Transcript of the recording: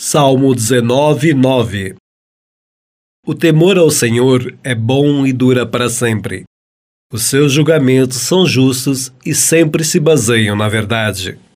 Salmo 19, 9 O temor ao Senhor é bom e dura para sempre. Os seus julgamentos são justos e sempre se baseiam na verdade.